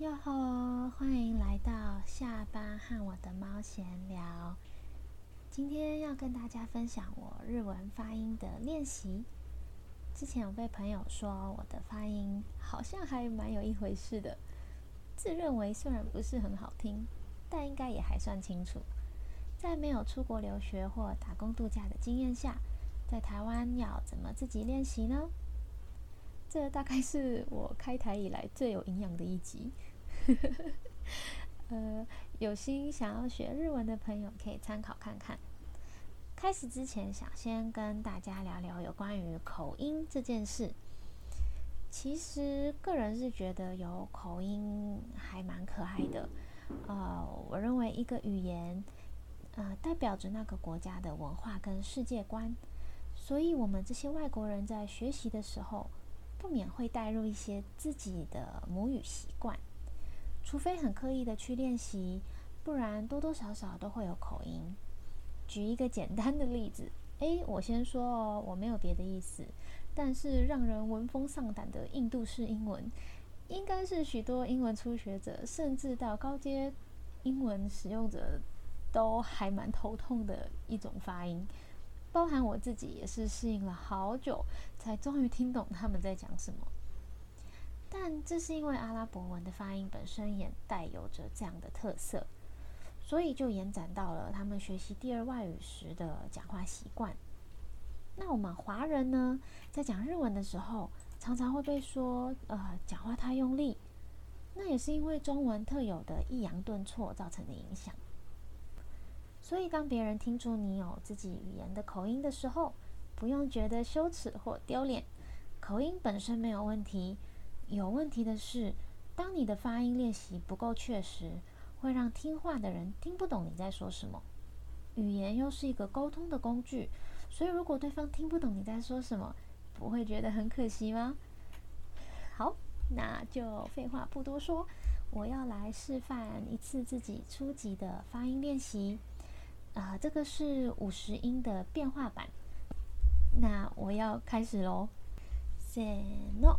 哟吼！欢迎来到下班和我的猫闲聊。今天要跟大家分享我日文发音的练习。之前有被朋友说我的发音好像还蛮有一回事的，自认为虽然不是很好听，但应该也还算清楚。在没有出国留学或打工度假的经验下，在台湾要怎么自己练习呢？这大概是我开台以来最有营养的一集。呃，有心想要学日文的朋友可以参考看看。开始之前，想先跟大家聊聊有关于口音这件事。其实，个人是觉得有口音还蛮可爱的。呃，我认为一个语言，呃，代表着那个国家的文化跟世界观，所以我们这些外国人在学习的时候，不免会带入一些自己的母语习惯。除非很刻意的去练习，不然多多少少都会有口音。举一个简单的例子，诶，我先说哦，我没有别的意思，但是让人闻风丧胆的印度式英文，应该是许多英文初学者，甚至到高阶英文使用者都还蛮头痛的一种发音。包含我自己也是适应了好久，才终于听懂他们在讲什么。但这是因为阿拉伯文的发音本身也带有着这样的特色，所以就延展到了他们学习第二外语时的讲话习惯。那我们华人呢，在讲日文的时候，常常会被说呃讲话太用力，那也是因为中文特有的抑扬顿挫造成的影响。所以当别人听出你有自己语言的口音的时候，不用觉得羞耻或丢脸，口音本身没有问题。有问题的是，当你的发音练习不够确实，会让听话的人听不懂你在说什么。语言又是一个沟通的工具，所以如果对方听不懂你在说什么，不会觉得很可惜吗？好，那就废话不多说，我要来示范一次自己初级的发音练习。啊，这个是五十音的变化版。那我要开始喽。，say no。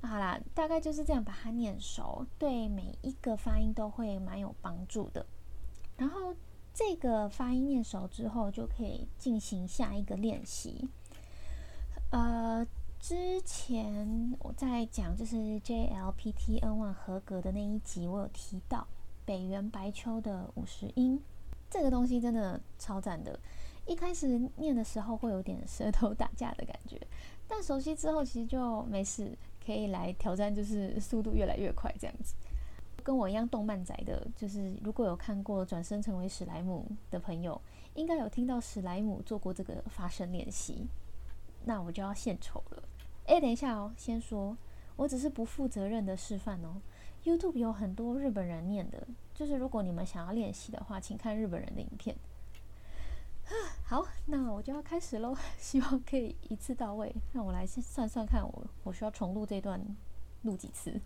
好啦，大概就是这样把它念熟，对每一个发音都会蛮有帮助的。然后这个发音念熟之后，就可以进行下一个练习。呃，之前我在讲就是 JLPT N one 合格的那一集，我有提到北原白秋的五十音，这个东西真的超赞的。一开始念的时候会有点舌头打架的感觉，但熟悉之后其实就没事。可以来挑战，就是速度越来越快这样子。跟我一样动漫仔的，就是如果有看过《转身成为史莱姆》的朋友，应该有听到史莱姆做过这个发声练习。那我就要献丑了。哎，等一下哦，先说，我只是不负责任的示范哦。YouTube 有很多日本人念的，就是如果你们想要练习的话，请看日本人的影片。好，那我就要开始喽。希望可以一次到位。让我来先算算看，我我需要重录这段录几次。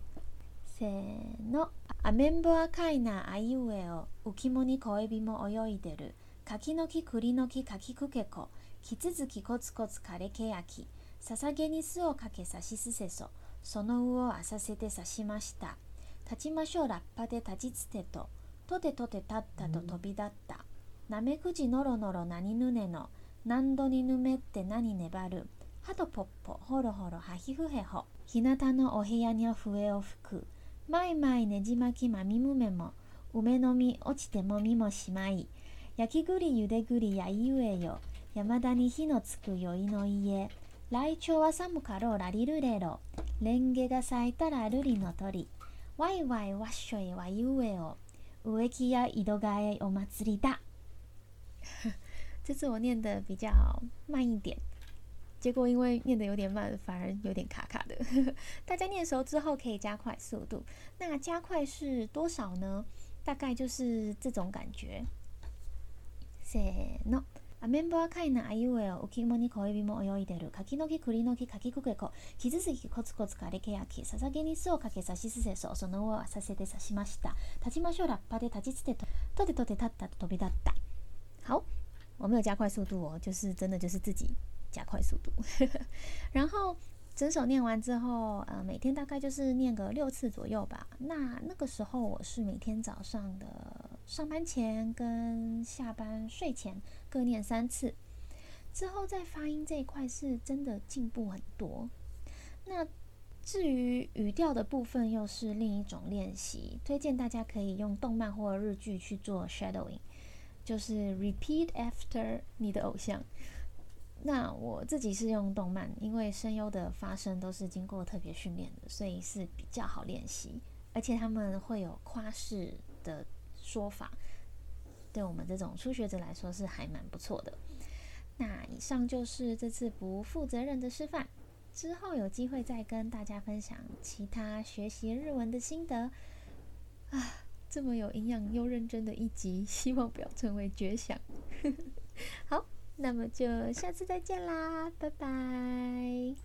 せーの。アメンボ赤いなあいうえお、浮きもに小エビも泳いでる。柿の木栗の木柿くけこ。木続きコツコツ枯れけやき。捧げに巣をかけさしすせそ。その魚を浅せて刺しました。立ちましょうラッパで立ちつてと。とてとて立ったと飛び立った。なめくじのろのろ何ぬねの何度にぬめって何粘るはとぽっぽほろほろはひふへほ。日向のお部屋にゃ笛を吹く。まいまいねじ巻きまみむめも梅の実落ちてもみもしまい。焼き栗ゆで栗やいうえよ。山田に火のつく酔いの家。来鳥は寒かろうらりるれろ。レンゲが咲いたらるりの鳥。わいわいわっしょいわいうえを植木や井戸替えお祭りだ。这次我念的比较慢一点，结果因为念的有点慢，反而有点卡卡的。大家念熟之后可以加快速度。那加快是多少呢？大概就是这种感觉。 せーの。アメンボアカイナアイウエオ浮物に小エビも泳いでる柿の木栗の木柿くけこ傷つきコツコツ枯れけやきささげに巣をかけさしすせそその後はさせて刺しました立ちましょうラッパで立ちつてととてとて立ったと飛び立った好 我没有加快速度哦就是真的就是自己加快速度 然后整首念完之后，呃，每天大概就是念个六次左右吧。那那个时候我是每天早上的上班前跟下班睡前各念三次。之后在发音这一块是真的进步很多。那至于语调的部分，又是另一种练习，推荐大家可以用动漫或日剧去做 shadowing，就是 repeat after 你的偶像。那我自己是用动漫，因为声优的发声都是经过特别训练的，所以是比较好练习，而且他们会有夸式的说法，对我们这种初学者来说是还蛮不错的。那以上就是这次不负责任的示范，之后有机会再跟大家分享其他学习日文的心得。啊，这么有营养又认真的一集，希望不要成为绝响。好。那么就下次再见啦，拜拜。